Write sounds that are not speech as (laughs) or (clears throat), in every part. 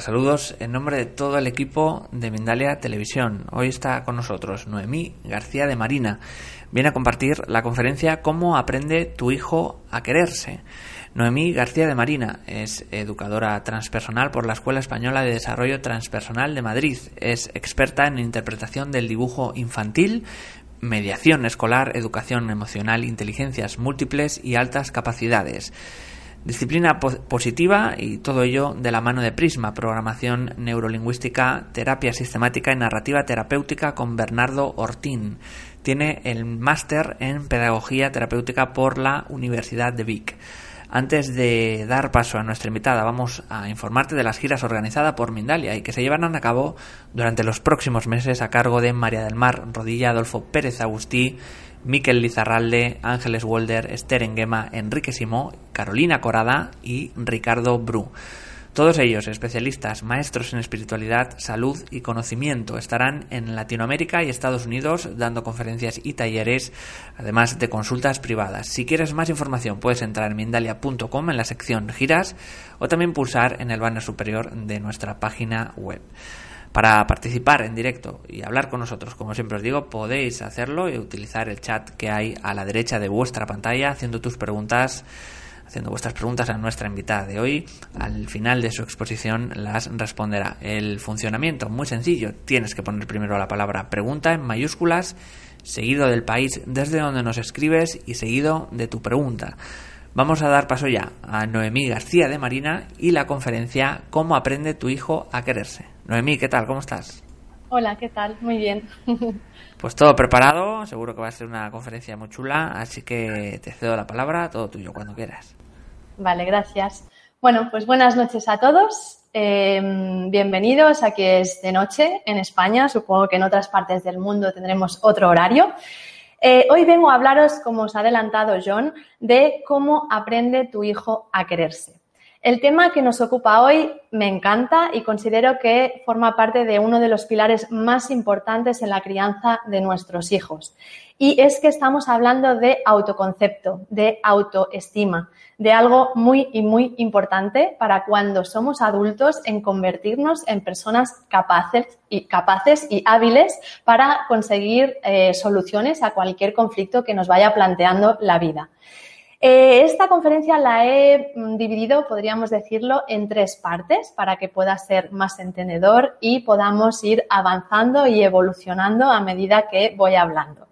Saludos en nombre de todo el equipo de Mindalia Televisión. Hoy está con nosotros Noemí García de Marina. Viene a compartir la conferencia Cómo aprende tu hijo a quererse. Noemí García de Marina es educadora transpersonal por la Escuela Española de Desarrollo Transpersonal de Madrid. Es experta en interpretación del dibujo infantil, mediación escolar, educación emocional, inteligencias múltiples y altas capacidades. Disciplina positiva y todo ello de la mano de Prisma, programación neurolingüística, terapia sistemática y narrativa terapéutica con Bernardo Ortín. Tiene el máster en pedagogía terapéutica por la Universidad de Vic. Antes de dar paso a nuestra invitada, vamos a informarte de las giras organizadas por Mindalia y que se llevarán a cabo durante los próximos meses a cargo de María del Mar Rodilla, Adolfo Pérez Agustí, Miquel Lizarralde, Ángeles Wolder, Esther Enguema, Enrique Simó, Carolina Corada y Ricardo Bru. Todos ellos, especialistas, maestros en espiritualidad, salud y conocimiento, estarán en Latinoamérica y Estados Unidos dando conferencias y talleres, además de consultas privadas. Si quieres más información, puedes entrar en mindalia.com en la sección giras o también pulsar en el banner superior de nuestra página web. Para participar en directo y hablar con nosotros, como siempre os digo, podéis hacerlo y utilizar el chat que hay a la derecha de vuestra pantalla, haciendo tus preguntas haciendo vuestras preguntas a nuestra invitada de hoy. Al final de su exposición las responderá. El funcionamiento, muy sencillo. Tienes que poner primero la palabra pregunta en mayúsculas, seguido del país desde donde nos escribes y seguido de tu pregunta. Vamos a dar paso ya a Noemí García de Marina y la conferencia ¿Cómo aprende tu hijo a quererse? Noemí, ¿qué tal? ¿Cómo estás? Hola, ¿qué tal? Muy bien. (laughs) Pues todo preparado, seguro que va a ser una conferencia muy chula, así que te cedo la palabra, todo tuyo, cuando quieras. Vale, gracias. Bueno, pues buenas noches a todos. Em, bienvenidos, aquí es de noche en España, supongo que en otras partes del mundo tendremos otro horario. Eh, hoy vengo a hablaros, como os ha adelantado John, de cómo aprende tu hijo a quererse. El tema que nos ocupa hoy me encanta y considero que forma parte de uno de los pilares más importantes en la crianza de nuestros hijos. Y es que estamos hablando de autoconcepto, de autoestima, de algo muy y muy importante para cuando somos adultos en convertirnos en personas capaces y, capaces y hábiles para conseguir eh, soluciones a cualquier conflicto que nos vaya planteando la vida. Eh, esta conferencia la he mm, dividido, podríamos decirlo, en tres partes para que pueda ser más entendedor y podamos ir avanzando y evolucionando a medida que voy hablando.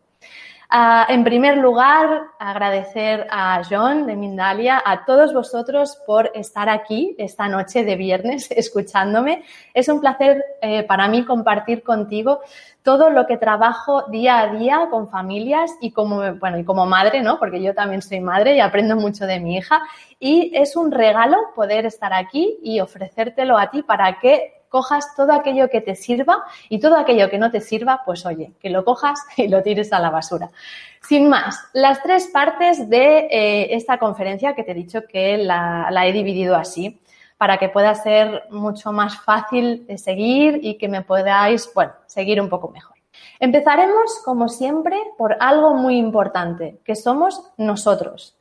Ah, en primer lugar, agradecer a John de Mindalia, a todos vosotros por estar aquí esta noche de viernes (laughs) escuchándome. Es un placer eh, para mí compartir contigo todo lo que trabajo día a día con familias y como, bueno, y como madre, ¿no? Porque yo también soy madre y aprendo mucho de mi hija. Y es un regalo poder estar aquí y ofrecértelo a ti para que cojas todo aquello que te sirva y todo aquello que no te sirva, pues oye, que lo cojas (laughs) y lo tires a la basura. Sin más, las tres partes de eh, esta conferencia que te he dicho que la, he dividido así para que pueda ser mucho más fácil de seguir y que me podáis, bueno, seguir un poco mejor. Empezaremos, como siempre, por algo muy importante, que somos nosotros.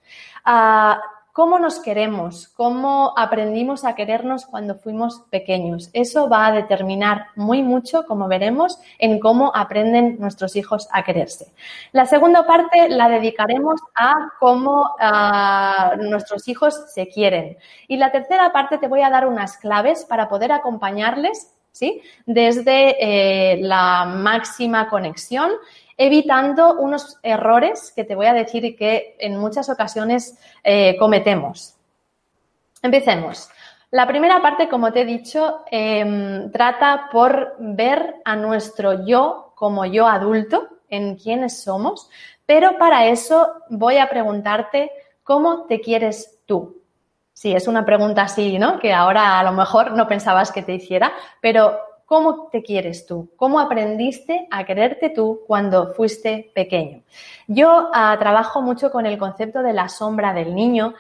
Ah, cómo nos queremos, cómo aprendimos a querernos cuando fuimos pequeños. Eso va a determinar muy mucho, como veremos, en cómo aprenden nuestros hijos a quererse. La segunda parte la dedicaremos a cómo ah, nuestros hijos se quieren. Y la tercera parte te voy a dar unas claves para poder acompañarles ¿sí? Desde eh, la máxima conexión, evitando unos errores que te voy a decir que en muchas ocasiones eh, cometemos. Empecemos. La primera parte, como te he dicho, em, trata por ver a nuestro yo como yo adulto, en quiénes somos, pero para eso voy a preguntarte cómo te quieres tú. Sí, es una pregunta así, ¿no? Que ahora a lo mejor no pensabas que te hiciera, pero ¿cómo te quieres tú? ¿Cómo aprendiste a quererte tú cuando fuiste pequeño? Yo ah, trabajo mucho con el concepto de la sombra del niño,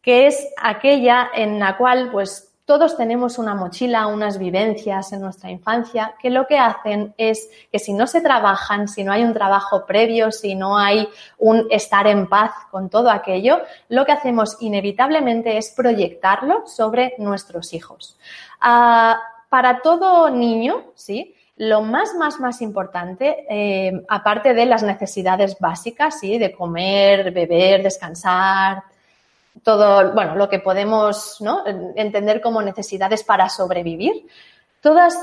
que es aquella en la cual, pues, todos tenemos una mochila, unas vivencias en nuestra infancia que lo que hacen es que si no se trabajan, si no hay un trabajo previo, si no hay un estar en paz con todo aquello, lo que hacemos inevitablemente es proyectarlo sobre nuestros hijos. Ah, para todo niño, ¿sí? Lo más, más, más importante, eh, aparte de las necesidades básicas, ¿sí? De comer, beber, descansar, todo, bueno, lo que podemos entender como necesidades para sobrevivir. Todas,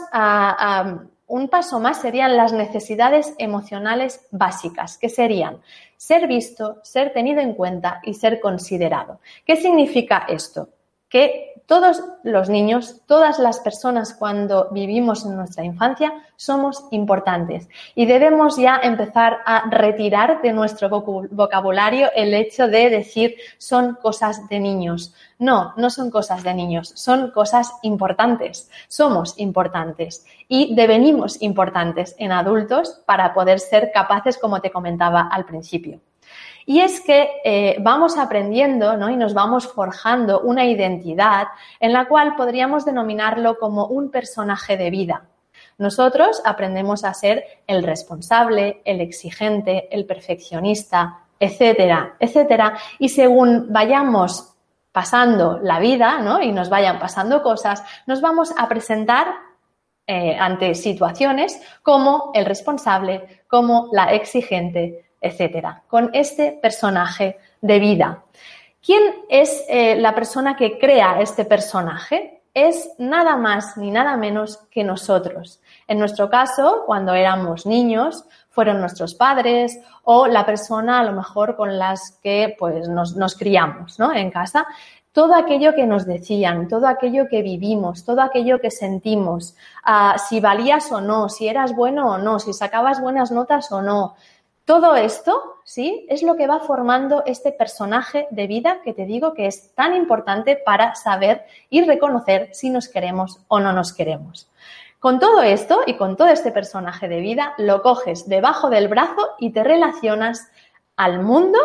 un paso más serían las necesidades emocionales básicas, que serían ser visto, ser tenido en cuenta y ser considerado. ¿Qué significa esto? Que todos los niños, todas las personas cuando vivimos en nuestra infancia somos importantes y debemos ya empezar a retirar de nuestro vocabulario el hecho de decir son cosas de niños. No, no son cosas de niños, son cosas importantes. Somos importantes y devenimos importantes en adultos para poder ser capaces, como te comentaba al principio. Y es que eh, vamos aprendiendo ¿no? y nos vamos forjando una identidad en la cual podríamos denominarlo como un personaje de vida. Nosotros aprendemos a ser el responsable, el exigente, el perfeccionista, etcétera, etcétera. Y según vayamos pasando la vida ¿no? y nos vayan pasando cosas, nos vamos a presentar eh, ante situaciones como el responsable, como la exigente, etcétera, con este personaje de vida. ¿Quién es eh, la persona que crea este personaje? Es nada más ni nada menos que nosotros. En nuestro caso, cuando éramos niños, fueron nuestros padres o la persona a lo mejor con las que pues, nos, criamos ¿no? en casa. Todo aquello que nos decían, todo aquello que vivimos, todo aquello que sentimos, ah, si valías o no, si eras bueno o no, si sacabas buenas notas o no, todo esto, ¿sí? Es lo que va formando este personaje de vida que te digo que es tan importante para saber y reconocer si nos queremos o no nos queremos. Con todo esto y con todo este personaje de vida, lo coges debajo del brazo y te relacionas al mundo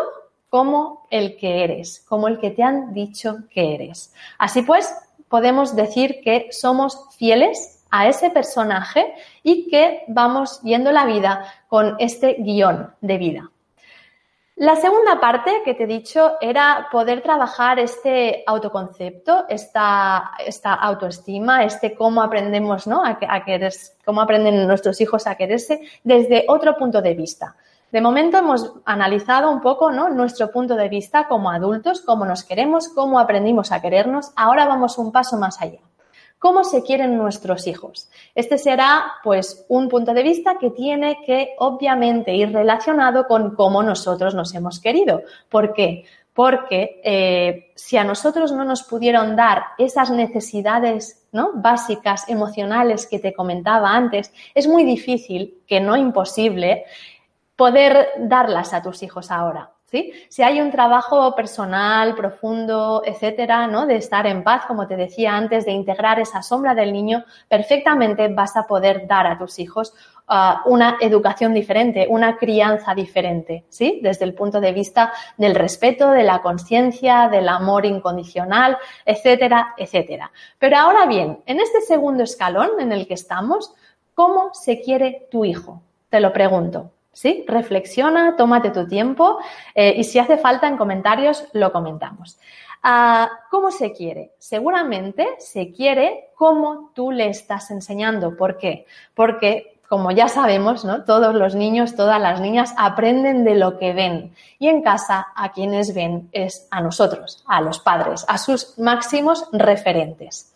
como el que eres, como el que te han dicho que eres. Así pues, podemos decir que somos fieles a ese personaje y que vamos viendo la vida con este guion de vida. La segunda parte que te he dicho era poder trabajar este autoconcepto, esta, esta autoestima, este cómo aprendemos ¿no? a, querer, cómo aprenden nuestros hijos a quererse desde otro punto de vista. De momento hemos analizado un poco ¿no? nuestro punto de vista como adultos, cómo nos queremos, cómo aprendimos a querernos. Ahora vamos un paso más allá cómo se quieren nuestros hijos. Este será, pues, un punto de vista que tiene que, obviamente, ir relacionado con cómo nosotros nos hemos querido. ¿Por qué? Porque eh, si a nosotros no nos pudieron dar esas necesidades ¿no? básicas, emocionales que te comentaba antes, es muy difícil, que no imposible, poder darlas a tus hijos ahora. Si hay un trabajo personal, profundo, etcétera, ¿no? De estar en paz, como te decía antes, de integrar esa sombra del niño, perfectamente vas a poder dar a tus hijos uh, una educación diferente, una crianza diferente, ¿sí? Desde el punto de vista del respeto, de la conciencia, del amor incondicional, etcétera, etcétera. Pero ahora bien, en este segundo escalón en el que estamos, ¿cómo se quiere tu hijo? Te lo pregunto. ¿Sí? Reflexiona, tómate tu tiempo eh, y si hace falta en comentarios lo comentamos. Ah, ¿Cómo se quiere? Seguramente se quiere como tú le estás enseñando. ¿Por qué? Porque, como ya sabemos, ¿no? todos los niños, todas las niñas aprenden de lo que ven. Y en casa a quienes ven es a nosotros, a los padres, a sus máximos referentes.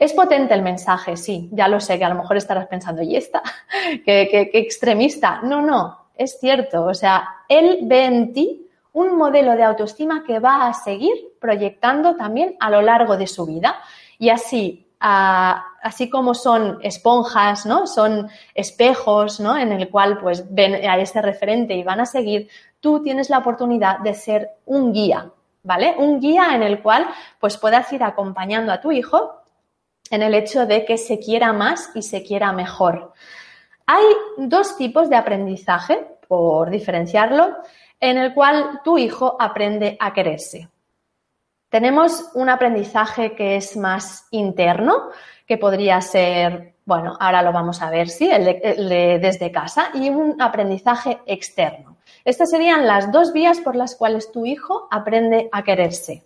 Es potente el mensaje, sí, ya lo sé, que a lo mejor estarás pensando, ¿y esta? (laughs) ¿Qué, qué extremista? No, no, es cierto. O sea, él ve en ti un modelo de autoestima que va a seguir proyectando también a lo largo de su vida. Y así, así como son esponjas, ¿no? Son espejos, ¿no? En el cual pues ven a ese referente y van a seguir, tú tienes la oportunidad de ser un guía, ¿vale? Un guía en el cual pues puedas ir acompañando a tu hijo en el hecho de que se quiera más y se quiera mejor. Hay dos tipos de aprendizaje, por diferenciarlo, en el cual tu hijo aprende a quererse. Tenemos un aprendizaje que es más interno, que podría ser, bueno, ahora lo vamos a ver, sí, el desde casa, y un aprendizaje externo. Estas serían las dos vías por las cuales tu hijo aprende a quererse.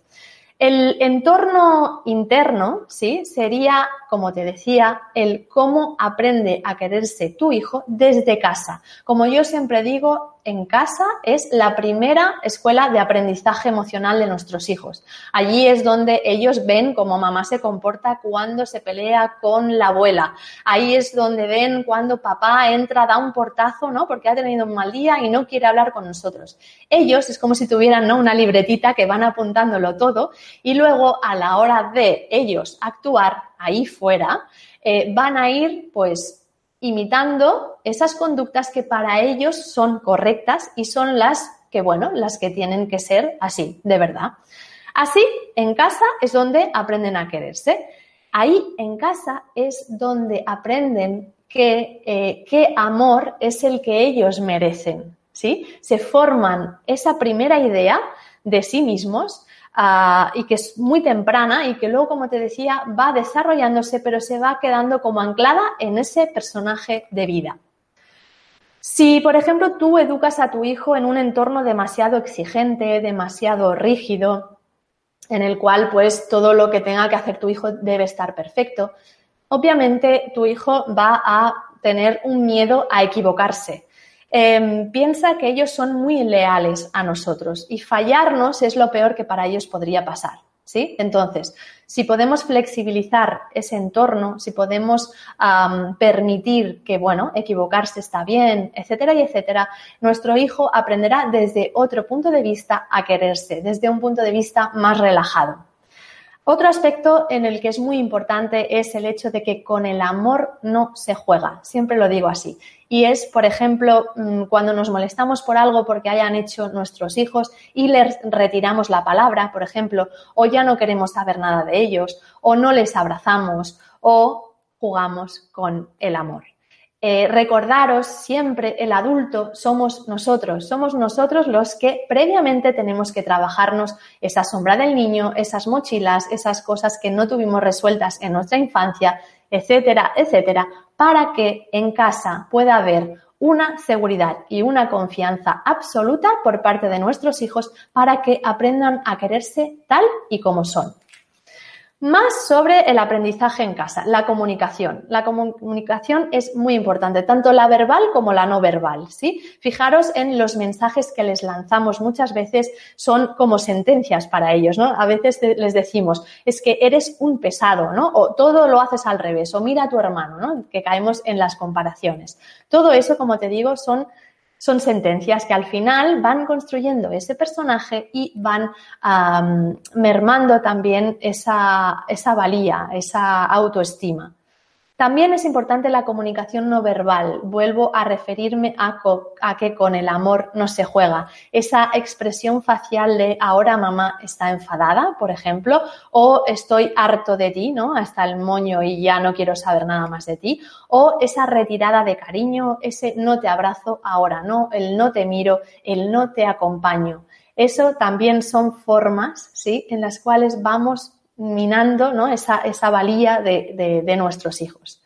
El entorno interno, ¿sí? Sería, como te decía, el cómo aprende a quererse tu hijo desde casa. Como yo siempre digo, en casa es la primera escuela de aprendizaje emocional de nuestros hijos. Allí es donde ellos ven cómo mamá se comporta cuando se pelea con la abuela. Ahí es donde ven cuando papá entra, da un portazo, ¿no? Porque ha tenido un mal día y no quiere hablar con nosotros. Ellos es como si tuvieran ¿no? una libretita que van apuntándolo todo y luego a la hora de ellos actuar ahí fuera, eh, van a ir pues imitando esas conductas que para ellos son correctas y son las que, bueno, las que tienen que ser así, de verdad. Así, en casa es donde aprenden a quererse. Ahí, en casa, es donde aprenden que, eh, qué amor es el que ellos merecen. ¿sí? Se forman esa primera idea de sí mismos Ah, y que es muy temprana y que luego, como te decía, va desarrollándose, pero se va quedando como anclada en ese personaje de vida. Si, por ejemplo, tú educas a tu hijo en un entorno demasiado exigente, demasiado rígido, en el cual pues todo lo que tenga que hacer tu hijo debe estar perfecto, obviamente tu hijo va a tener un miedo a equivocarse. Em, piensa que ellos son muy leales a nosotros y fallarnos es lo peor que para ellos podría pasar. ¿sí? Entonces, si podemos flexibilizar ese entorno, si podemos permitir que, bueno, equivocarse está bien, etcétera y etcétera, nuestro hijo aprenderá desde otro punto de vista a quererse, desde un punto de vista más relajado. Otro aspecto en el que es muy importante es el hecho de que con el amor no se juega, siempre lo digo así. Y es, por ejemplo, mm, cuando nos molestamos por algo porque hayan hecho nuestros hijos y les retiramos la palabra, por ejemplo, o ya no queremos saber nada de ellos, o no les abrazamos, o jugamos con el amor. Eh, recordaros siempre, el adulto somos nosotros, somos nosotros los que previamente tenemos que trabajarnos esa sombra del niño, esas mochilas, esas cosas que no tuvimos resueltas en nuestra infancia, etcétera, etcétera, para que en casa pueda haber una seguridad y una confianza absoluta por parte de nuestros hijos para que aprendan a quererse tal y como son. Más sobre el aprendizaje en casa, la comunicación. La comunicación es muy importante, tanto la verbal como la no verbal, ¿sí? Fijaros en los mensajes que les lanzamos muchas veces son como sentencias para ellos, ¿no? A veces les decimos, es que eres un pesado, ¿no? O todo lo haces al revés, o mira a tu hermano, ¿no? Que caemos en las comparaciones. Todo eso, como te digo, son son sentencias que al final van construyendo ese personaje y van mermando también esa, esa valía, esa autoestima. También es importante la comunicación no verbal. Vuelvo a referirme a, que con el amor no se juega. Esa expresión facial de ahora mamá está enfadada, por ejemplo, o estoy harto de ti, ¿no? Hasta el moño y ya no quiero saber nada más de ti. O esa retirada de cariño, ese no te abrazo ahora, no, el no te miro, el no te acompaño. Eso también son formas, ¿sí? En las cuales vamos minando ¿no? esa, esa, valía de, de, nuestros hijos.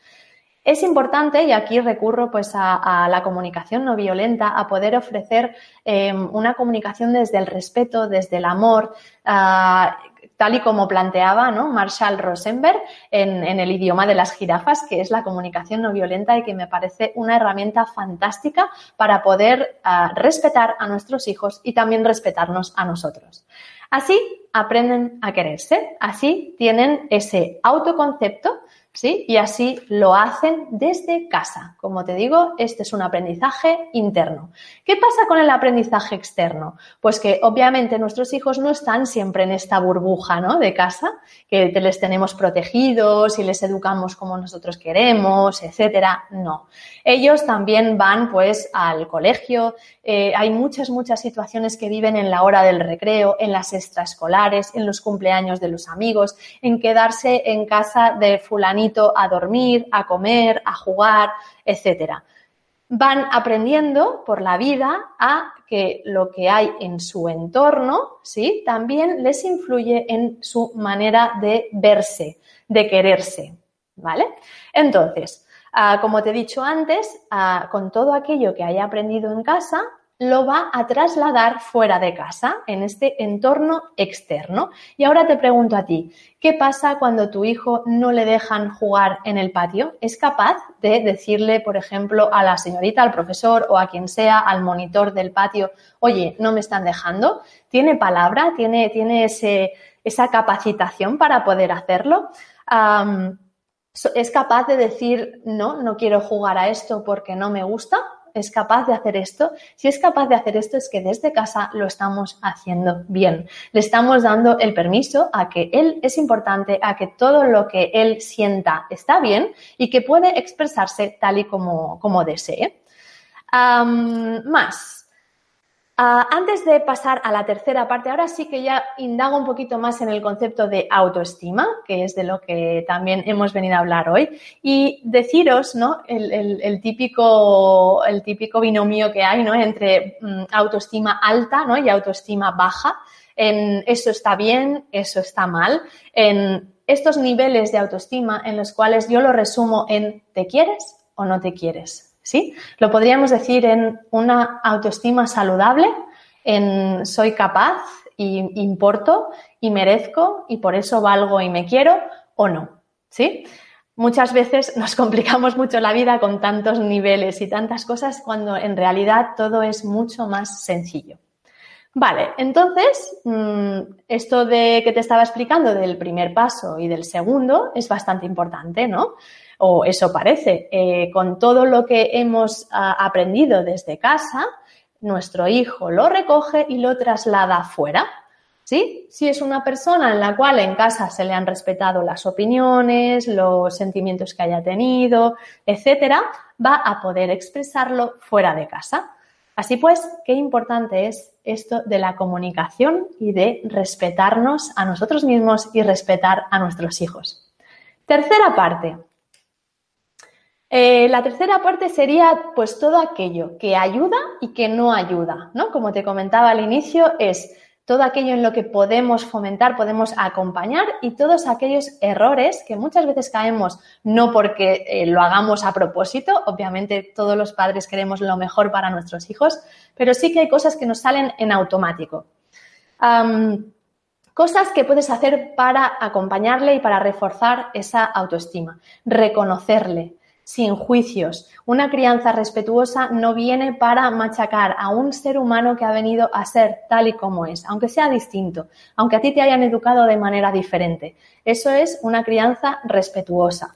Es importante, y aquí recurro pues a, la comunicación no violenta, a poder ofrecer em, una comunicación desde el respeto, desde el amor, tal y como planteaba ¿no? Marshall Rosenberg en, el idioma de las jirafas, que es la comunicación no violenta y que me parece una herramienta fantástica para poder ah, respetar a nuestros hijos y también respetarnos a nosotros. Así aprenden a quererse, así tienen ese autoconcepto ¿sí? Y así lo hacen desde casa. Como te digo, este es un aprendizaje interno. ¿Qué pasa con el aprendizaje externo? Pues que obviamente nuestros hijos no están siempre en esta burbuja, ¿no? De casa, que les tenemos protegidos y les educamos como nosotros queremos, etcétera. No. Ellos también van, pues, al colegio. Eh, hay muchas, muchas situaciones que viven en la hora del recreo, en las extraescolares, en los cumpleaños de los amigos, en quedarse en casa de fulanito a dormir, a comer, a jugar, etcétera. Van aprendiendo por la vida a que lo que hay en su entorno, ¿sí? También les influye en su manera de verse, de quererse, ¿vale? Entonces, ah, como te he dicho antes, ah, con todo aquello que haya aprendido en casa, lo va a trasladar fuera de casa, en este entorno externo. Y ahora te pregunto a ti, ¿qué pasa cuando tu hijo no le dejan jugar en el patio? ¿Es capaz de decirle, por ejemplo, a la señorita, al profesor o a quien sea, al monitor del patio, oye, no me están dejando? ¿Tiene palabra? ¿Tiene, tiene esa capacitación para poder hacerlo? ¿Es capaz de decir, no, no quiero jugar a esto porque no me gusta? Es capaz de hacer esto, si es capaz de hacer esto es que desde casa lo estamos haciendo bien. Le estamos dando el permiso a que él es importante, a que todo lo que él sienta está bien y que puede expresarse tal y como, como desee. más. Ah, antes de pasar a la tercera parte, ahora sí que ya indago un poquito más en el concepto de autoestima, que es de lo que también hemos venido a hablar hoy, y deciros, ¿no? El, típico, el típico binomio que hay, ¿no? Entre mm, autoestima alta, ¿no? Y autoestima baja. En eso está bien, eso está mal. En estos niveles de autoestima en los cuales yo lo resumo en ¿te quieres o no te quieres? ¿Sí? Lo podríamos decir en una autoestima saludable, en soy capaz y importo y merezco y por eso valgo y me quiero o no, ¿sí? Muchas veces (laughs) nos complicamos mucho la vida con tantos niveles y tantas cosas cuando en realidad todo es mucho más sencillo. Vale, entonces, mm, esto de que te estaba explicando del primer paso y del segundo es bastante importante, ¿no? o eso parece. Eh, con todo lo que hemos ah, aprendido desde casa, nuestro hijo lo recoge y lo traslada fuera. ¿Sí? Si es una persona en la cual en casa se le han respetado las opiniones, los sentimientos que haya tenido, etcétera, va a poder expresarlo fuera de casa. Así pues, qué importante es esto de la comunicación y de respetarnos a nosotros mismos y respetar a nuestros hijos. Tercera parte, eh, la tercera parte sería pues todo aquello que ayuda y que no ayuda, ¿no? Como te comentaba al inicio, es todo aquello en lo que podemos fomentar, podemos acompañar y todos aquellos errores que muchas veces caemos no porque eh, lo hagamos a propósito, obviamente todos los padres queremos lo mejor para nuestros hijos, pero sí que hay cosas que nos salen en automático. cosas que puedes hacer para acompañarle y para reforzar esa autoestima. Reconocerle, sin juicios. Una crianza respetuosa no viene para machacar a un ser humano que ha venido a ser tal y como es, aunque sea distinto, aunque a ti te hayan educado de manera diferente. Eso es una crianza respetuosa.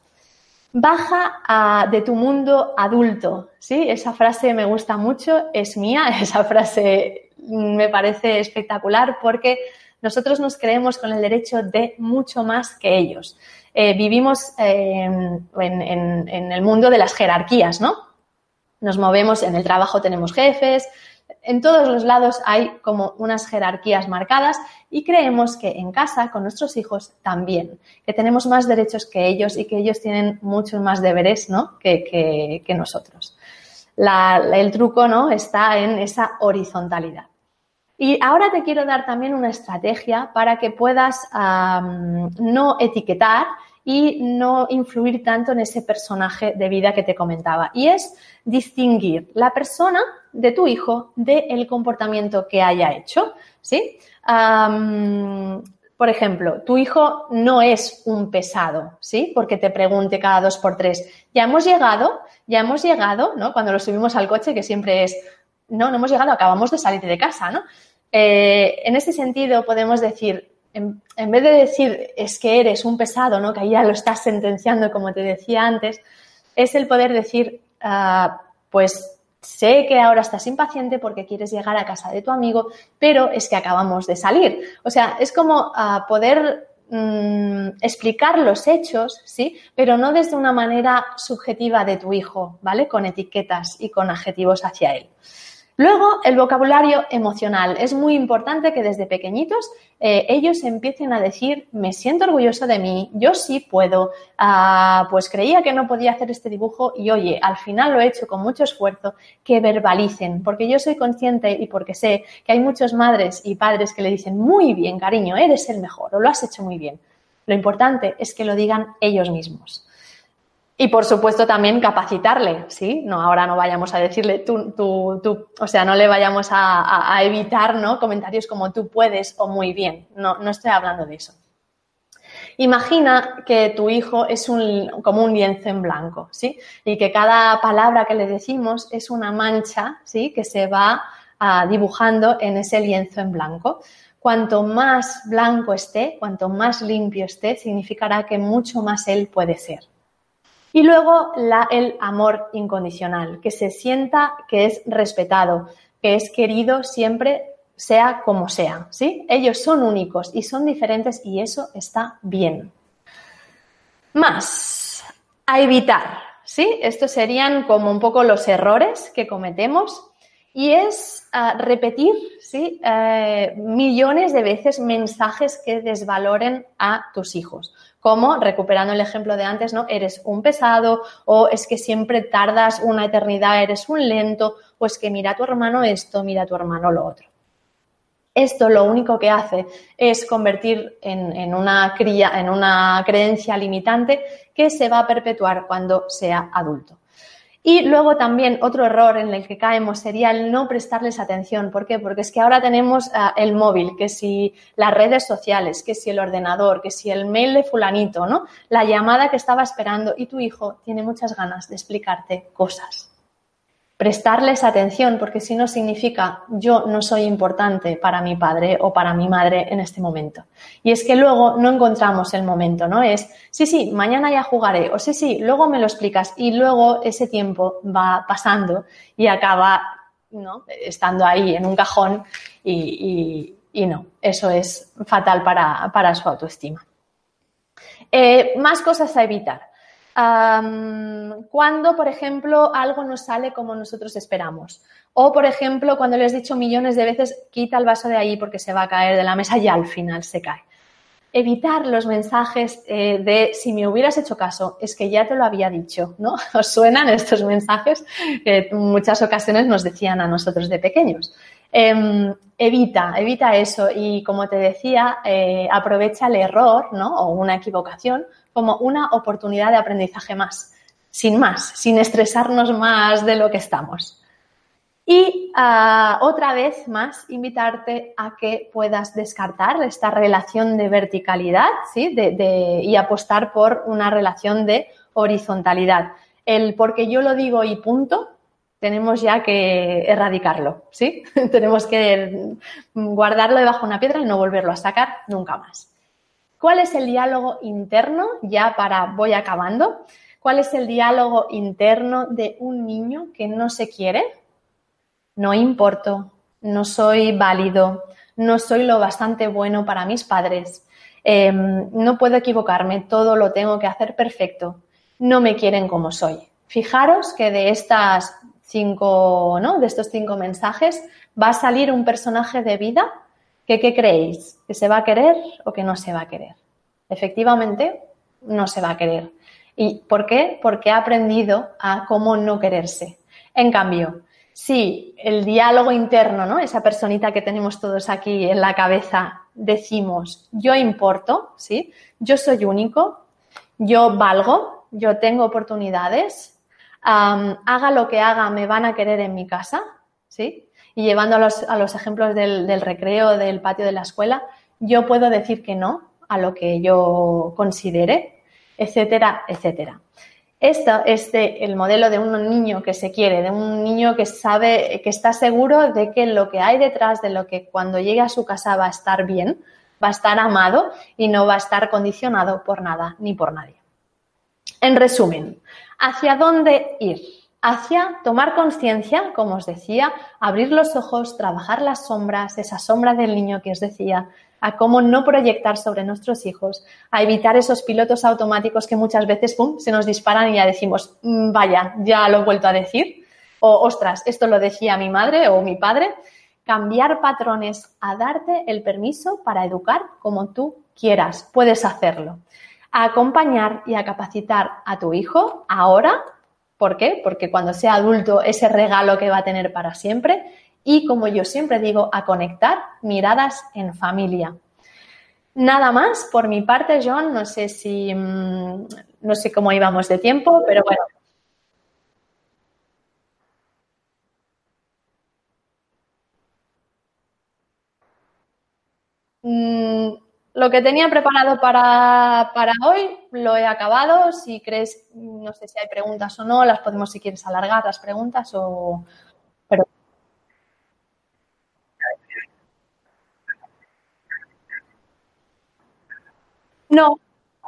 Baja de tu mundo adulto, ¿sí? Esa frase me gusta mucho, es mía, (laughs) esa frase me parece espectacular porque nosotros nos creemos con el derecho de mucho más que ellos. Eh, vivimos eh, en, el mundo de las jerarquías, ¿no? Nos movemos, en el trabajo tenemos jefes, en todos los lados hay como unas jerarquías marcadas y creemos que en casa con nuestros hijos también, que tenemos más derechos que ellos y que ellos tienen muchos más deberes ¿no? que, nosotros. el truco ¿no? está en esa horizontalidad. Y ahora te quiero dar también una estrategia para que puedas no etiquetar y no influir tanto en ese personaje de vida que te comentaba. Y es distinguir la persona de tu hijo del comportamiento que haya hecho. ¿sí? por ejemplo, tu hijo no es un pesado, ¿sí? Porque te pregunte cada dos por tres, ya hemos llegado, ya hemos llegado, ¿no? Cuando lo subimos al coche, que siempre es, no, no hemos llegado, acabamos de salir de casa, ¿no? Eh, en ese sentido podemos decir, en, vez de decir es que eres un pesado, ¿no? Que ya lo estás sentenciando, como te decía antes, es el poder decir, ah, pues sé que ahora estás impaciente porque quieres llegar a casa de tu amigo, pero es que acabamos de salir. O sea, es como ah, poder mm, explicar los hechos, ¿sí? Pero no desde una manera subjetiva de tu hijo, ¿vale? Con etiquetas y con adjetivos hacia él. Luego, el vocabulario emocional. Es muy importante que desde pequeñitos eh, ellos empiecen a decir, me siento orgulloso de mí, yo sí puedo, ah, pues creía que no podía hacer este dibujo y oye, al final lo he hecho con mucho esfuerzo, que verbalicen, porque yo soy consciente y porque sé que hay muchas madres y padres que le dicen, muy bien, cariño, eres el mejor o lo has hecho muy bien. Lo importante es que lo digan ellos mismos. Y por supuesto también capacitarle, ¿sí? No, ahora no vayamos a decirle tú, tú, tú, o sea, no le vayamos a, evitar, ¿no? Comentarios como tú puedes o muy bien. No, no estoy hablando de eso. Imagina que tu hijo es un, como un lienzo en blanco, ¿sí? Y que cada palabra que le decimos es una mancha, ¿sí? Que se va ah, dibujando en ese lienzo en blanco. Cuanto más blanco esté, cuanto más limpio esté, significará que mucho más él puede ser. Y luego el amor incondicional, que se sienta que es respetado, que es querido siempre sea como sea, ¿sí? Ellos son únicos y son diferentes y eso está bien. Más, a evitar, ¿sí? Estos serían como un poco los errores que cometemos y es ah, repetir, ¿sí? Eh, millones de veces mensajes que desvaloren a tus hijos como, recuperando el ejemplo de antes, ¿no? Eres un pesado o es que siempre tardas una eternidad, eres un lento o es que mira a tu hermano esto, mira a tu hermano lo otro. Esto lo único que hace es convertir en, una, cría, en una creencia limitante que se va a perpetuar cuando sea adulto. Y luego también otro error en el que caemos sería el no prestarles atención. ¿Por qué? Porque es que ahora tenemos ah, el móvil, que si las redes sociales, que si el ordenador, que si el mail de fulanito, ¿no? La llamada que estaba esperando y tu hijo tiene muchas ganas de explicarte cosas prestarles atención, porque si no significa yo no soy importante para mi padre o para mi madre en este momento. Y es que luego no encontramos el momento, ¿no? Es, sí, sí, mañana ya jugaré, o sí, sí, luego me lo explicas y luego ese tiempo va pasando y acaba, ¿no? Estando ahí en un cajón y, no, eso es fatal para, su autoestima. Eh, más cosas a evitar cuando, por ejemplo, algo no sale como nosotros esperamos. O, por ejemplo, cuando le has dicho millones de veces, quita el vaso de ahí porque se va a caer de la mesa y al final se cae. Evitar los mensajes eh, de si me hubieras hecho caso, es que ya te lo había dicho, ¿no? (laughs) ¿Os suenan estos mensajes que en muchas ocasiones nos decían a nosotros de pequeños? Em, evita, evita eso y como te decía, eh, aprovecha el error, ¿no? O una equivocación como una oportunidad de aprendizaje más, sin más, sin estresarnos más de lo que estamos. Y ah, otra vez más, invitarte a que puedas descartar esta relación de verticalidad ¿sí? y apostar por una relación de horizontalidad. El porque yo lo digo y punto, tenemos ya que erradicarlo, ¿sí? (laughs) tenemos que guardarlo debajo de una piedra y no volverlo a sacar nunca más. ¿Cuál es el diálogo interno? Ya para, voy acabando. ¿Cuál es el diálogo interno de un niño que no se quiere? No importo, no soy válido, no soy lo bastante bueno para mis padres, em, no puedo equivocarme, todo lo tengo que hacer perfecto, no me quieren como soy. Fijaros que de estas cinco, ¿no? De estos cinco mensajes va a salir un personaje de vida ¿Qué, ¿Qué creéis? ¿Que se va a querer o que no se va a querer? Efectivamente, no se va a querer. ¿Y por qué? Porque ha aprendido a cómo no quererse. En cambio, si el diálogo interno, ¿no? Esa personita que tenemos todos aquí en la cabeza, decimos, yo importo, ¿sí? Yo soy único, yo valgo, yo tengo oportunidades, haga lo que haga, me van a querer en mi casa, ¿sí? Y llevando a los, ejemplos del, recreo, del patio de la escuela, yo puedo decir que no a lo que yo considere, etcétera, etcétera. Esto es el modelo de un niño que se quiere, de un niño que sabe, que está seguro de que lo que hay detrás, de lo que cuando llegue a su casa va a estar bien, va a estar amado y no va a estar condicionado por nada ni por nadie. En resumen, ¿hacia dónde ir? Hacia tomar conciencia, como os decía, abrir los ojos, trabajar las sombras, esa sombra del niño que os decía, a cómo no proyectar sobre nuestros hijos, a evitar esos pilotos automáticos que muchas veces ¡pum! se nos disparan y ya decimos, mm, vaya, ya lo he vuelto a decir, o ostras, esto lo decía mi madre o mi padre. Cambiar patrones, a darte el permiso para educar como tú quieras, puedes hacerlo. A acompañar y a capacitar a tu hijo ahora, ¿por qué? Porque cuando sea adulto ese regalo que va a tener para siempre y, como yo siempre digo, a conectar miradas en familia. Nada más por mi parte, John. No sé si mm, no sé cómo íbamos de tiempo, pero bueno. Mm, lo que tenía preparado para, para, hoy lo he acabado. Si crees, no sé si hay preguntas o no, las podemos si quieres alargar las preguntas o, No,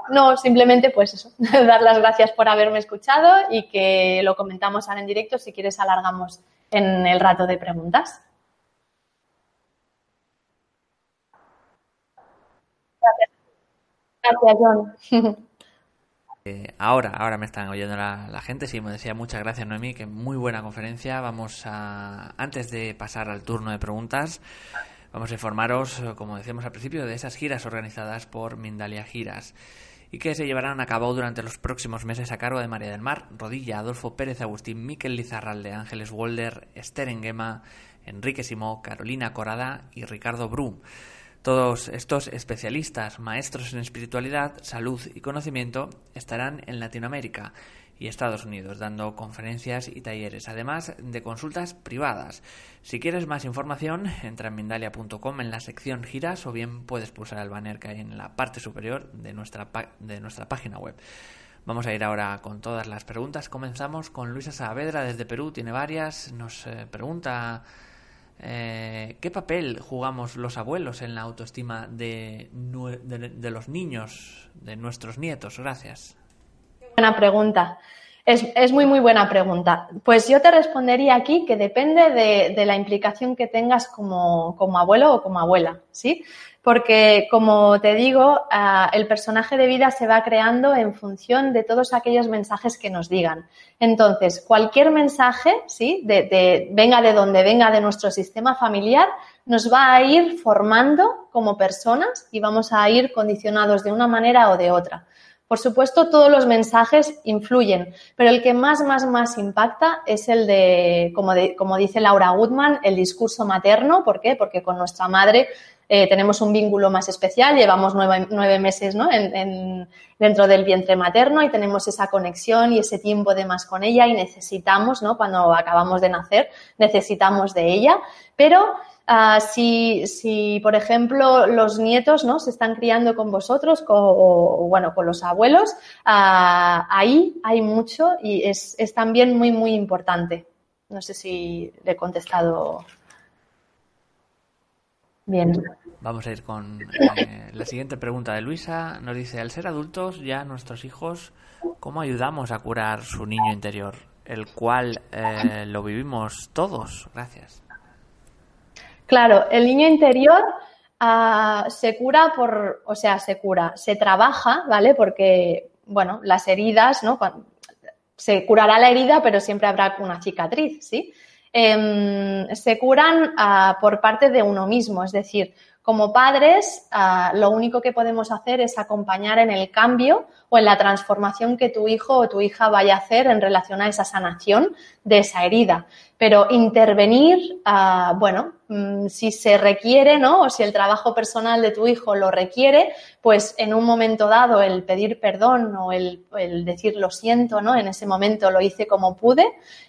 no, simplemente pues eso, (laughs) dar las gracias por haberme escuchado y que lo comentamos ahora en directo. Si quieres, alargamos en el rato de preguntas. Gracias, John. (laughs) Eh, ahora, ahora me están oyendo la, gente. Sí, me decía muchas gracias, Noemí, que muy buena conferencia. Vamos a, antes de pasar al turno de preguntas, Vamos a informaros, como decíamos al principio, de esas giras organizadas por Mindalia Giras y que se llevarán a cabo durante los próximos meses a cargo de María del Mar, Rodilla, Adolfo Pérez Agustín, Miquel Lizarralde, Ángeles Wolder, Esther Enguema, Enrique Simó, Carolina Corada y Ricardo Brum. Todos estos especialistas, maestros en espiritualidad, salud y conocimiento, estarán en Latinoamérica y Estados Unidos, dando conferencias y talleres, además de consultas privadas. Si quieres más información, entra en Mindalia.com en la sección giras o bien puedes pulsar el banner que hay en la parte superior de nuestra, de nuestra página web. Vamos a ir ahora con todas las preguntas. Comenzamos con Luisa Saavedra desde Perú, tiene varias. Nos eh, pregunta eh, ¿qué papel jugamos los abuelos en la autoestima de, de los niños, de nuestros nietos? Gracias buena pregunta. Es, muy, muy buena pregunta. Pues yo te respondería aquí que depende de, la implicación que tengas como, abuelo o como abuela, ¿sí? Porque, como te digo, ah, el personaje de vida se va creando en función de todos aquellos mensajes que nos digan. Entonces, cualquier mensaje, ¿sí? de, venga de donde venga de nuestro sistema familiar, nos va a ir formando como personas y vamos a ir condicionados de una manera o de otra. Por supuesto, todos los mensajes influyen, pero el que más, más, más impacta es el de, como, dice Laura Goodman, el discurso materno. ¿Por qué? Porque con nuestra madre eh, tenemos un vínculo más especial, llevamos nueve, meses ¿no? dentro del vientre materno y tenemos esa conexión y ese tiempo de más con ella y necesitamos, ¿no? cuando acabamos de nacer, necesitamos de ella, pero Ah, si, si, por ejemplo, los nietos ¿no? se están criando con vosotros o, bueno, con los abuelos, ah, ahí hay mucho y es, es, también muy, muy importante. No sé si le he contestado bien. Vamos a ir con eh, la siguiente pregunta de Luisa. Nos dice, al ser adultos ya nuestros hijos, ¿cómo ayudamos a curar su niño interior? El cual eh, lo vivimos todos. Gracias. Claro, el niño interior ah, se cura por, o sea, se cura, se trabaja, ¿vale? Porque, bueno, las heridas, ¿no? Se curará la herida, pero siempre habrá una cicatriz, ¿sí? Em, se curan ah, por parte de uno mismo, es decir, como padres, ah, lo único que podemos hacer es acompañar en el cambio o en la transformación que tu hijo o tu hija vaya a hacer en relación a esa sanación de esa herida. Pero intervenir, ah, bueno, mm, si se requiere, ¿no? O si el trabajo personal de tu hijo lo requiere, pues en un momento dado el pedir perdón o el, decir lo siento, ¿no? En ese momento lo hice como pude,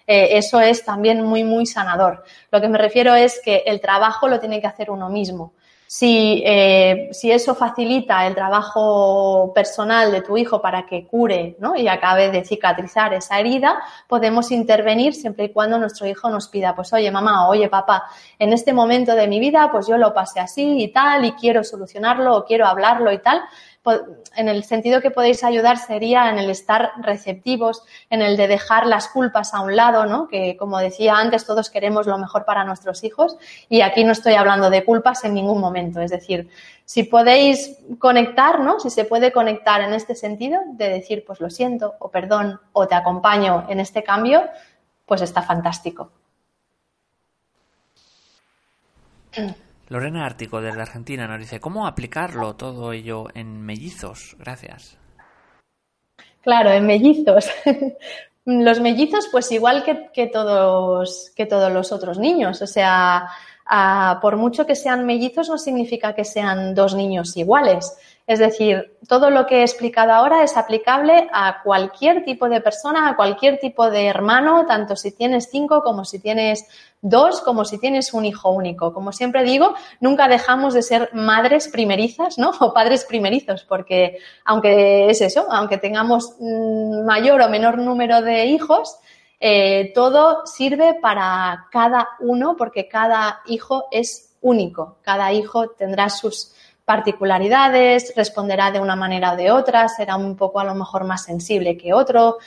eh, eso es también muy, muy sanador. Lo que me refiero es que el trabajo lo tiene que hacer uno mismo. Si, eh, si, eso facilita el trabajo personal de tu hijo para que cure ¿no? y acabe de cicatrizar esa herida, podemos intervenir siempre y cuando nuestro hijo nos pida, pues oye mamá, oye papá, en este momento de mi vida pues yo lo pasé así y tal y quiero solucionarlo o quiero hablarlo y tal, en el sentido que podéis ayudar sería en el estar receptivos, en el de dejar las culpas a un lado, ¿no? Que como decía antes, todos queremos lo mejor para nuestros hijos y aquí no estoy hablando de culpas en ningún momento. Es decir, si podéis conectar. Si se puede conectar en este sentido de decir, pues lo siento, o perdón, o te acompaño en este cambio, pues está fantástico. (clears throat) Lorena Ártico desde Argentina nos dice, ¿cómo aplicarlo todo ello en mellizos? Gracias. Claro, en mellizos. (laughs) los mellizos, pues igual que, todos, que todos los otros niños. O sea, por mucho que sean mellizos, no significa que sean dos niños iguales. Es decir, todo lo que he explicado ahora es aplicable a cualquier tipo de persona, a cualquier tipo de hermano, tanto si tienes cinco como si tienes dos, como si tienes un hijo único. Como siempre digo, nunca dejamos de ser madres primerizas, ¿no? (laughs) O padres primerizos, porque aunque es eso, aunque tengamos mm, mayor o menor número de hijos, eh, todo sirve para cada uno porque cada hijo es único. Cada hijo tendrá sus particularidades, responderá de una manera o de otra, será un poco a lo mejor más sensible que otro.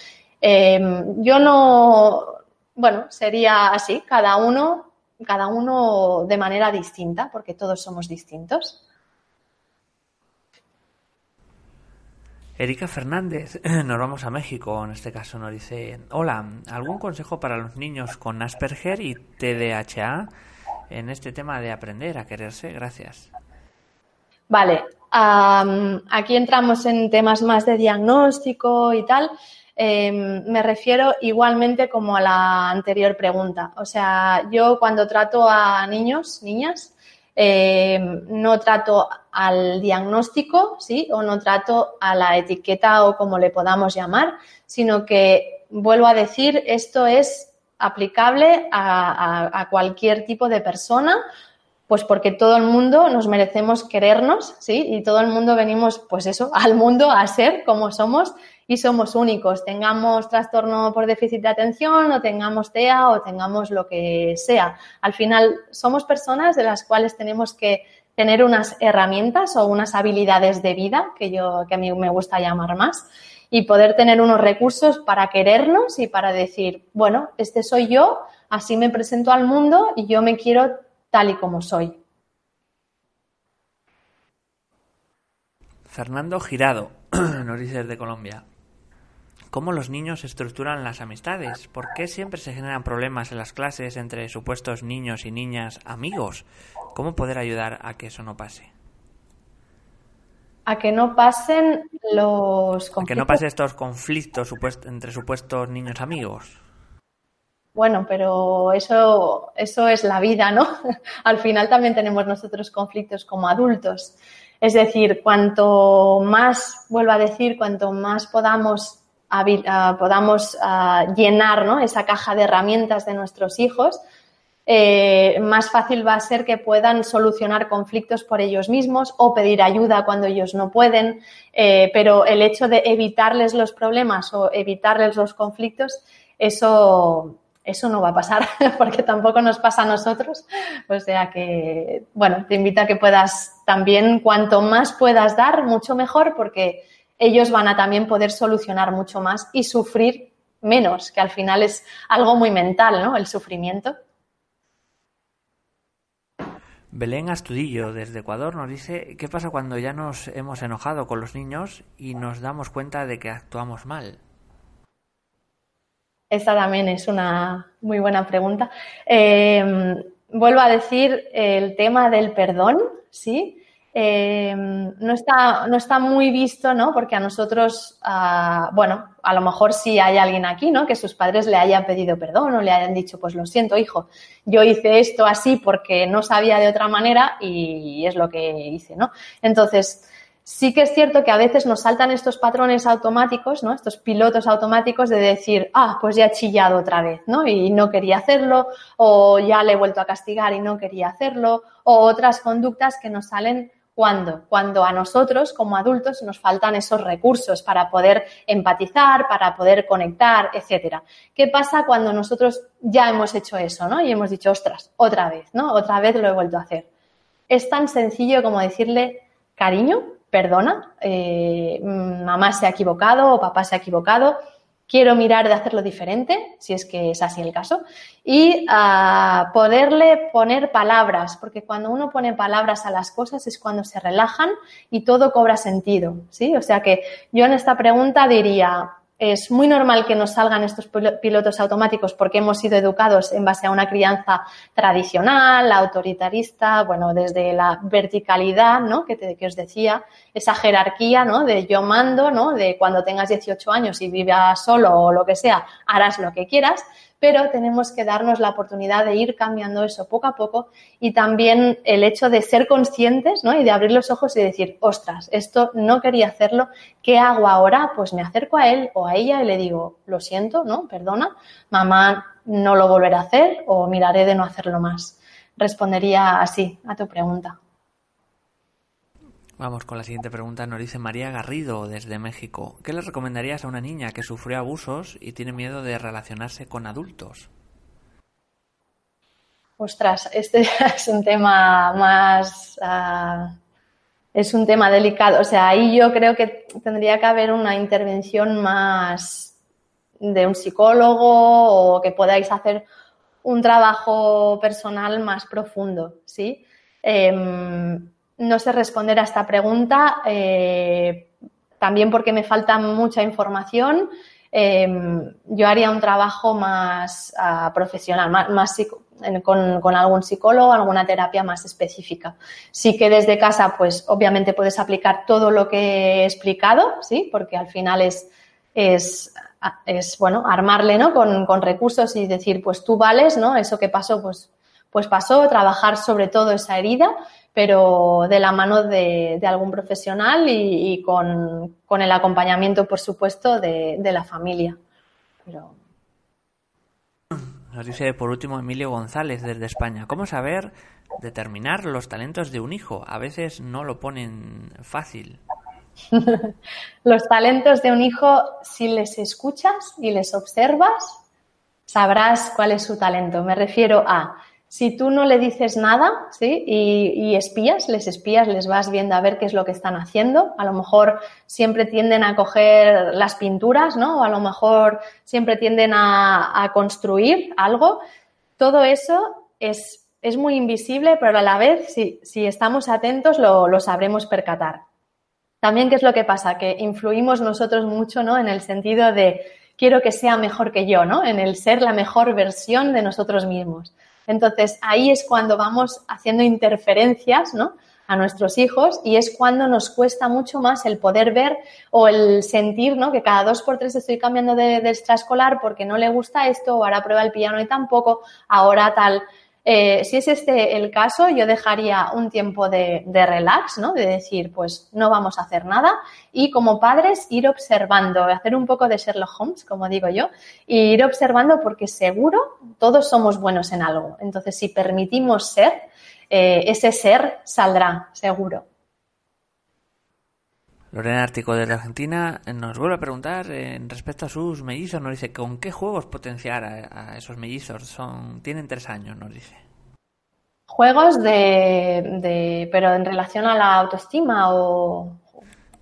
Em, yo no, bueno, sería así, cada uno, cada uno de manera distinta, porque todos somos distintos. Erika Fernández, (clears throat) nos vamos a México, en este caso nos dice, hola, ¿algún consejo para los niños con Asperger y TDAH en este tema de aprender a quererse? Gracias. Vale, aquí entramos en temas más de diagnóstico y tal. Em, me refiero igualmente como a la anterior pregunta. O sea, yo cuando trato a niños, niñas, em, no trato al diagnóstico, ¿sí? O no trato a la etiqueta o como le podamos llamar, sino que vuelvo a decir, esto es aplicable a cualquier tipo de persona pues porque todo el mundo nos merecemos querernos, ¿sí? Y todo el mundo venimos, pues eso, (laughs) al mundo a ser como somos y somos únicos. Tengamos trastorno por déficit de atención o tengamos TEA o tengamos lo que sea. Al final, somos personas de las cuales tenemos que tener unas herramientas o unas habilidades de vida, que yo, que a mí me gusta llamar más, y poder tener unos recursos para querernos y para decir, bueno, este soy yo, así me presento al mundo y yo me quiero tal y como soy. Fernando Girado nos dice desde Colombia. ¿Cómo los niños estructuran las amistades? ¿Por qué siempre se generan problemas en las clases entre supuestos niños y niñas amigos? ¿Cómo poder ayudar a que eso no pase? A que no pasen los conflictos. A que no pasen estos conflictos entre supuestos niños amigos. Bueno, pero eso, eso es la vida, ¿no? (laughs) Al final también tenemos nosotros conflictos como adultos. Es decir, cuanto más, vuelvo a decir, cuanto más podamos, ah, podamos ah, llenar ¿no? esa caja de herramientas de nuestros hijos, eh, más fácil va a ser que puedan solucionar conflictos por ellos mismos o pedir ayuda cuando ellos no pueden. Eh, pero el hecho de evitarles los problemas o evitarles los conflictos, eso, eso no va a pasar (laughs) porque tampoco nos pasa a nosotros. O sea que, bueno, te invito a que puedas también, cuanto más puedas dar, mucho mejor porque ellos van a también poder solucionar mucho más y sufrir menos, que al final es algo muy mental, ¿no? El sufrimiento. Belén Astudillo, desde Ecuador, nos dice, ¿qué pasa cuando ya nos hemos enojado con los niños y nos damos cuenta de que actuamos mal? Esa también es una muy buena pregunta. Eh, vuelvo a decir el tema del perdón, ¿sí? Eh, no, está, no está muy visto, ¿no? Porque a nosotros, ah, bueno, a lo mejor sí hay alguien aquí, ¿no? Que sus padres le hayan pedido perdón o le hayan dicho, pues lo siento, hijo, yo hice esto así porque no sabía de otra manera y es lo que hice, ¿no? Entonces, Sí que es cierto que a veces nos saltan estos patrones automáticos, ¿no? Estos pilotos automáticos de decir, ah, pues ya he chillado otra vez, ¿no? Y no quería hacerlo, o ya le he vuelto a castigar y no quería hacerlo, o otras conductas que nos salen cuando, cuando a nosotros como adultos nos faltan esos recursos para poder empatizar, para poder conectar, etcétera. ¿Qué pasa cuando nosotros ya hemos hecho eso, ¿no? Y hemos dicho, ostras, otra vez, ¿no? Otra vez lo he vuelto a hacer. Es tan sencillo como decirle, cariño, perdona, eh, mamá se ha equivocado o papá se ha equivocado, quiero mirar de hacerlo diferente, si es que es así el caso, y uh, poderle poner palabras, porque cuando uno pone palabras a las cosas es cuando se relajan y todo cobra sentido, ¿sí? O sea que yo en esta pregunta diría, es muy normal que nos salgan estos pilotos automáticos porque hemos sido educados en base a una crianza tradicional, autoritarista, bueno, desde la verticalidad, ¿no? Que, te, os decía, esa jerarquía, ¿no? De yo mando, ¿no? De cuando tengas 18 años y vivas solo o lo que sea, harás lo que quieras pero tenemos que darnos la oportunidad de ir cambiando eso poco a poco y también el hecho de ser conscientes ¿no? y de abrir los ojos y decir, ostras, esto no quería hacerlo, ¿qué hago ahora? Pues me acerco a él o a ella y le digo, lo siento, ¿no? Perdona, mamá no lo volverá a hacer o miraré de no hacerlo más. Respondería así a tu pregunta. Vamos con la siguiente pregunta. Nos dice María Garrido desde México. ¿Qué le recomendarías a una niña que sufrió abusos y tiene miedo de relacionarse con adultos? Ostras, este (laughs) es un tema más... Uh, es un tema delicado. O sea, ahí yo creo que tendría que haber una intervención más de un psicólogo o que podáis hacer un trabajo personal más profundo, ¿sí? Eh, no sé responder a esta pregunta, eh, también porque me falta mucha información. Em, yo haría un trabajo más uh, profesional, más, más con, con, algún psicólogo, alguna terapia más específica. Sí que desde casa, pues obviamente puedes aplicar todo lo que he explicado, sí, porque al final es, es, es bueno, armarle, ¿no? Con, con recursos y decir, pues tú vales, ¿no? Eso que pasó, pues, pues pasó, trabajar sobre todo esa herida pero de la mano de, algún profesional y, con, el acompañamiento, por supuesto, de, la familia. Nos dice por último Emilio González desde España. ¿Cómo saber determinar los talentos de un hijo? A veces no lo ponen fácil. (laughs) los talentos de un hijo, si les escuchas y les observas, sabrás cuál es su talento. Me refiero a si tú no le dices nada, ¿sí? Y, espías, les espías, les vas viendo a ver qué es lo que están haciendo. A lo mejor siempre tienden a coger las pinturas, ¿no? O a lo mejor siempre tienden a, construir algo. Todo eso es, es, muy invisible, pero a la vez, si, si estamos atentos, lo, lo sabremos percatar. También, ¿qué es lo que pasa? Que influimos nosotros mucho, ¿no? En el sentido de quiero que sea mejor que yo, ¿no? En el ser la mejor versión de nosotros mismos. Entonces, ahí es cuando vamos haciendo interferencias, ¿no? a nuestros hijos y es cuando nos cuesta mucho más el poder ver o el sentir, ¿no? Que cada dos por tres estoy cambiando de, de extraescolar porque no le gusta esto o ahora prueba el piano y tampoco, ahora tal. Eh, si es este el caso, yo dejaría un tiempo de, relax, ¿no? De decir, pues no vamos a hacer nada y como padres ir observando, hacer un poco de Sherlock Holmes, como digo yo, y ir observando porque seguro todos somos buenos en algo. Entonces, si permitimos ser, eh, ese ser saldrá, seguro. Lorena Ártico desde Argentina nos vuelve a preguntar en respecto a sus mellizos. Nos dice, ¿con qué juegos potenciar a, esos mellizos? Son, tienen tres años, nos dice. Juegos de, pero en relación a la autoestima o...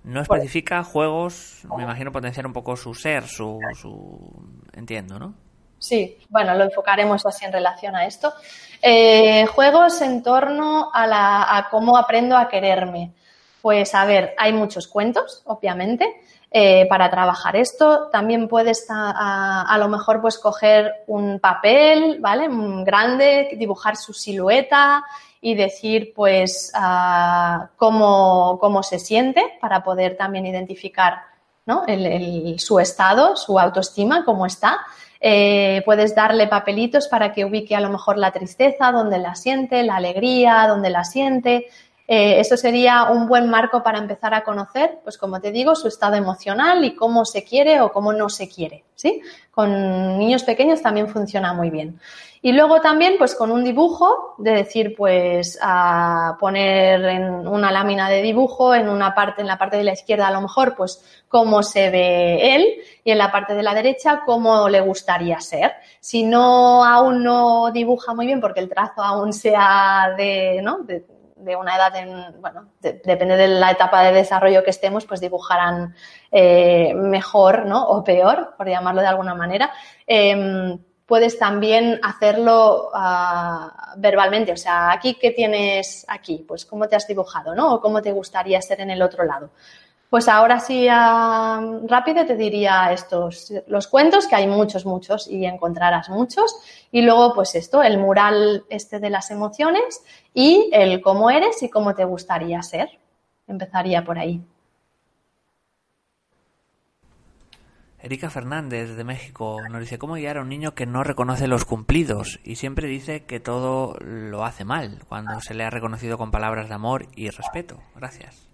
No especifica juegos, me imagino potenciar un poco su ser, su, su... entiendo, ¿no? Sí, bueno, lo enfocaremos así en relación a esto. Eh, juegos en torno a, la, a cómo aprendo a quererme. Pues a ver, hay muchos cuentos, obviamente, eh, para trabajar esto. También puedes a, lo mejor pues coger un papel, ¿vale? grande, dibujar su silueta y decir pues cómo, cómo, se siente para poder también identificar ¿no? su estado, su autoestima, cómo está. Eh, puedes darle papelitos para que ubique a lo mejor la tristeza, donde la siente, la alegría, donde la siente, Eh, eso sería un buen marco para empezar a conocer, pues como te digo, su estado emocional y cómo se quiere o cómo no se quiere, ¿sí? Con niños pequeños también funciona muy bien. Y luego también, pues con un dibujo, de decir, pues a poner en una lámina de dibujo, en una parte, en la parte de la izquierda a lo mejor, pues cómo se ve él y en la parte de la derecha cómo le gustaría ser. Si no aún no dibuja muy bien porque el trazo aún sea de, ¿no? de, una edad, en, bueno, depende de la etapa de desarrollo que estemos, pues dibujarán eh, mejor, ¿no? O peor, por llamarlo de alguna manera. Em, puedes también hacerlo uh, verbalmente. O sea, aquí, ¿qué tienes aquí? Pues cómo te has dibujado, ¿no? O cómo te gustaría ser en el otro lado. Pues ahora sí, rápido te diría estos, los cuentos, que hay muchos, muchos y encontrarás muchos. Y luego, pues esto, el mural este de las emociones y el cómo eres y cómo te gustaría ser. Empezaría por ahí. Erika Fernández de México nos dice cómo guiar a un niño que no reconoce los cumplidos y siempre dice que todo lo hace mal cuando se le ha reconocido con palabras de amor y respeto. Gracias.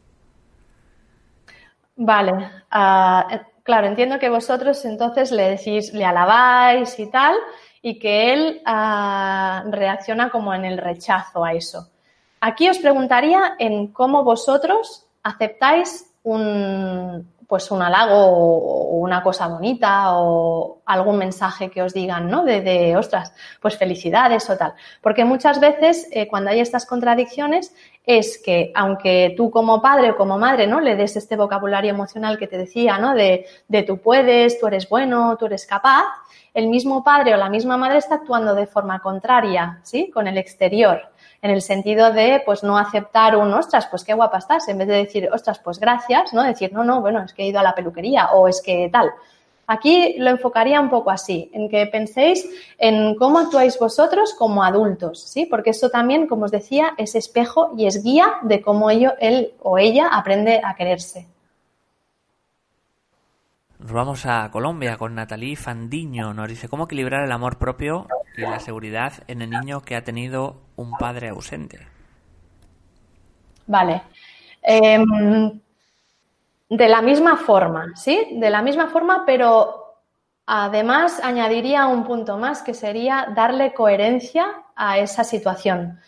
Vale, ah, eh, claro, entiendo que vosotros entonces le decís, le alabáis y tal, y que él ah, reacciona como en el rechazo a eso. Aquí os preguntaría en cómo vosotros aceptáis un, pues un halago o una cosa bonita o algún mensaje que os digan, ¿no? De, ostras, pues felicidades o tal. Porque muchas veces eh, cuando hay estas contradicciones es que aunque tú como padre o como madre, ¿no? Le des este vocabulario emocional que te decía, ¿no? De, de tú puedes, tú eres bueno, tú eres capaz, el mismo padre o la misma madre está actuando de forma contraria, ¿sí? Con el exterior en el sentido de, pues, no aceptar un, ostras, pues qué guapa estás, en vez de decir, ostras, pues gracias, ¿no? Decir, no, no, bueno, es que he ido a la peluquería o es que tal. Aquí lo enfocaría un poco así, en que penséis en cómo actuáis vosotros como adultos, ¿sí? Porque eso también, como os decía, es espejo y es guía de cómo ello, él o ella aprende a quererse. Nos vamos a Colombia con Natalie Fandiño. Nos dice cómo equilibrar el amor propio y la seguridad en el niño que ha tenido un padre ausente. Vale. Em, de la misma forma, ¿sí? De la misma forma, pero además añadiría un punto más que sería darle coherencia a esa situación.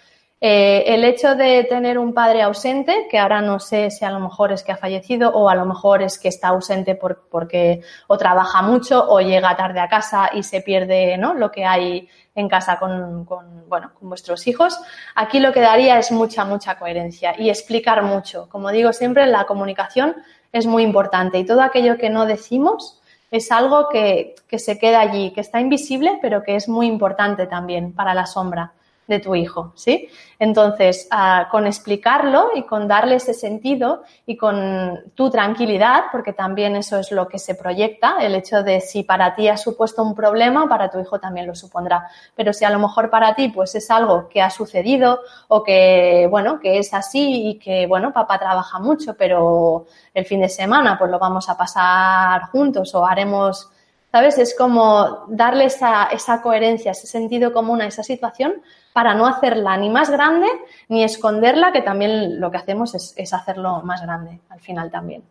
Eh, el hecho de tener un padre ausente, que ahora no sé si a lo mejor es que ha fallecido o a lo mejor es que está ausente porque trabaja mucho o llega tarde a casa y se pierde ¿no? lo que hay en casa con, bueno, con vuestros hijos, aquí lo que daría es mucha, mucha coherencia y explicar mucho. Como digo siempre, la comunicación es muy importante y todo aquello que no decimos es algo que, que se queda allí, que está invisible, pero que es muy importante también para la sombra de tu hijo, ¿sí? Entonces, ah, con explicarlo y con darle ese sentido y con tu tranquilidad, porque también eso es lo que se proyecta, el hecho de si para ti ha supuesto un problema, para tu hijo también lo supondrá. Pero si a lo mejor para ti pues es algo que ha sucedido o que, bueno, que es así y que, bueno, papá trabaja mucho, pero el fin de semana pues lo vamos a pasar juntos o haremos ¿sabes? Es como darle esa, esa, coherencia, ese sentido común a esa situación para no hacerla ni más grande ni esconderla, que también lo que hacemos es, hacerlo más grande al final también.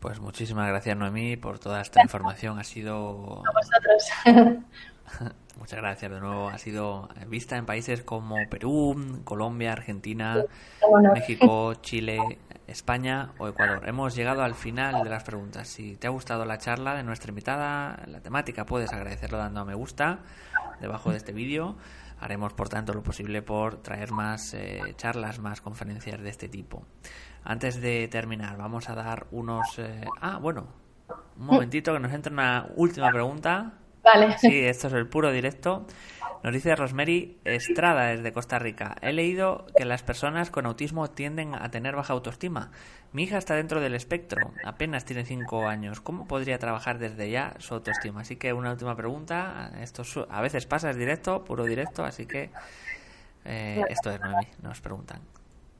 Pues muchísimas gracias Noemí por toda esta información. Ha sido... A vosotros. (laughs) Muchas gracias de nuevo. Ha sido vista en países como Perú, Colombia, Argentina, México, Chile, España o Ecuador. Hemos llegado al final de las preguntas. Si te ha gustado la charla de nuestra invitada, la temática, puedes agradecerlo dando a me gusta debajo de este vídeo. Haremos, por tanto, lo posible por traer más eh, charlas, más conferencias de este tipo. Antes de terminar, vamos a dar unos... Eh, ah, bueno, un momentito que nos entra una última pregunta. Vale. Sí, esto es el puro directo. Nos dice Rosemary Estrada desde Costa Rica. He leído que las personas con autismo tienden a tener baja autoestima. Mi hija está dentro del espectro, apenas tiene 5 años. ¿Cómo podría trabajar desde ya su autoestima? Así que una última pregunta. Esto a veces pasa, es directo, puro directo, así que eh, esto es Noemi, nos preguntan.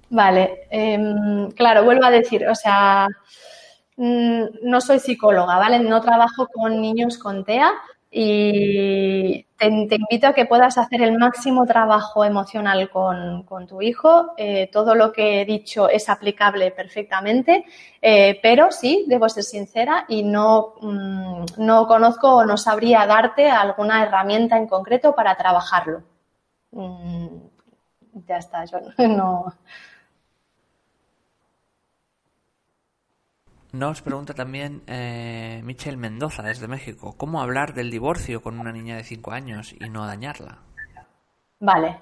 Vale, em, claro, vuelvo a decir, o sea, mm, no soy psicóloga, ¿vale? No trabajo con niños con TEA y te, invito a que puedas hacer el máximo trabajo emocional con, tu hijo. Eh, todo lo que he dicho es aplicable perfectamente, eh, pero sí, debo ser sincera y no, mm, no conozco o no sabría darte alguna herramienta en concreto para trabajarlo. Mm, ya está, yo (laughs) no, Nos pregunta también eh, Michelle Mendoza desde México, ¿cómo hablar del divorcio con una niña de 5 años y no dañarla? Vale.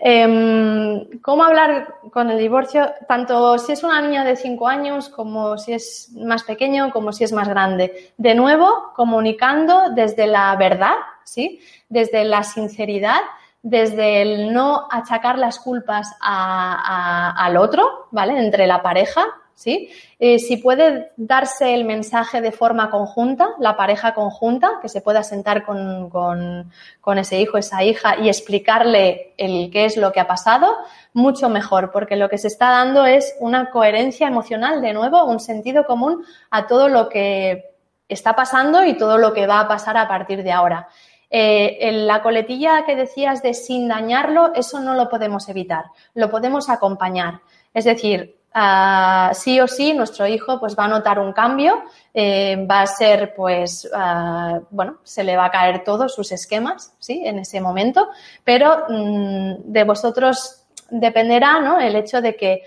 Em, ¿Cómo hablar con el divorcio? Tanto si es una niña de 5 años como si es más pequeño, como si es más grande. De nuevo, comunicando desde la verdad, ¿sí? Desde la sinceridad, desde el no achacar las culpas al otro, ¿vale? Entre la pareja, Eh, si puede darse el mensaje de forma conjunta, la pareja conjunta, que se pueda sentar con, ese hijo, esa hija y explicarle el qué es lo que ha pasado, mucho mejor, porque lo que se está dando es una coherencia emocional, de nuevo, un sentido común a todo lo que está pasando y todo lo que va a pasar a partir de ahora. Eh, en la coletilla que decías de sin dañarlo, eso no lo podemos evitar, lo podemos acompañar. Es decir, Ah, sí o sí nuestro hijo pues va a notar un cambio, eh, va a ser pues, ah, bueno, se le va a caer todos sus esquemas, ¿sí? En ese momento, pero mm, de vosotros dependerá, ¿no? El hecho de que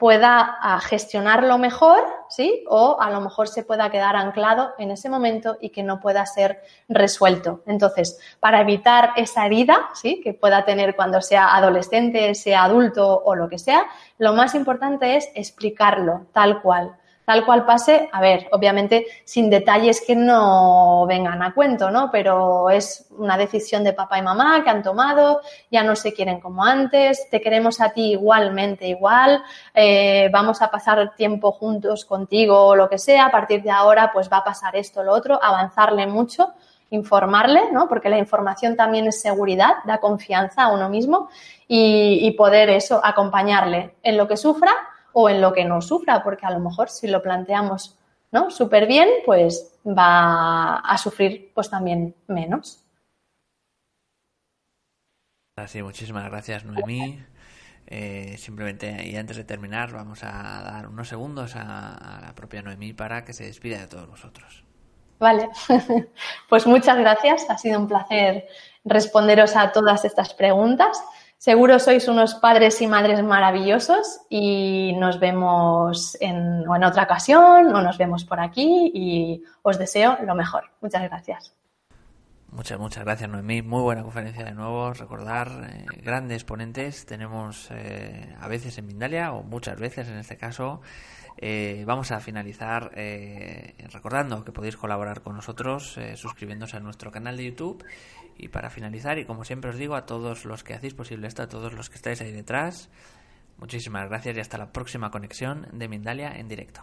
pueda ah, gestionarlo mejor, ¿sí? O a lo mejor se pueda quedar anclado en ese momento y que no pueda ser resuelto. Entonces, para evitar esa herida, ¿sí? Que pueda tener cuando sea adolescente, sea adulto o lo que sea, lo más importante es explicarlo tal cual tal cual pase, a ver, obviamente sin detalles que no vengan a cuento, ¿no? Pero es una decisión de papá y mamá que han tomado, ya no se quieren como antes, te queremos a ti igualmente igual, eh, vamos a pasar tiempo juntos contigo o lo que sea, a partir de ahora pues va a pasar esto, o lo otro, avanzarle mucho informarle, ¿no? Porque la información también es seguridad, da confianza a uno mismo y, y poder eso, acompañarle en lo que sufra o en lo que no sufra, porque a lo mejor si lo planteamos ¿no? súper bien, pues va a sufrir pues también menos. Así, muchísimas gracias, Noemí. Eh, simplemente, y antes de terminar, vamos a dar unos segundos a, la propia Noemí para que se despida de todos vosotros. Vale, (laughs) pues muchas gracias. Ha sido un placer responderos a todas estas preguntas. Seguro sois unos padres y madres maravillosos y nos vemos en, en otra ocasión o nos vemos por aquí y os deseo lo mejor. Muchas gracias. Muchas, muchas gracias, Noemí. Muy buena conferencia de nuevo. Recordar, eh, grandes ponentes tenemos eh, a veces en Mindalia, o muchas veces en este caso. Eh, vamos a finalizar recordando que podéis colaborar con nosotros suscribiéndose a nuestro canal de YouTube y para finalizar, y como siempre os digo, a todos los que hacéis posible esto, a todos los que estáis ahí detrás, muchísimas gracias y hasta la próxima conexión de Mindalia en directo.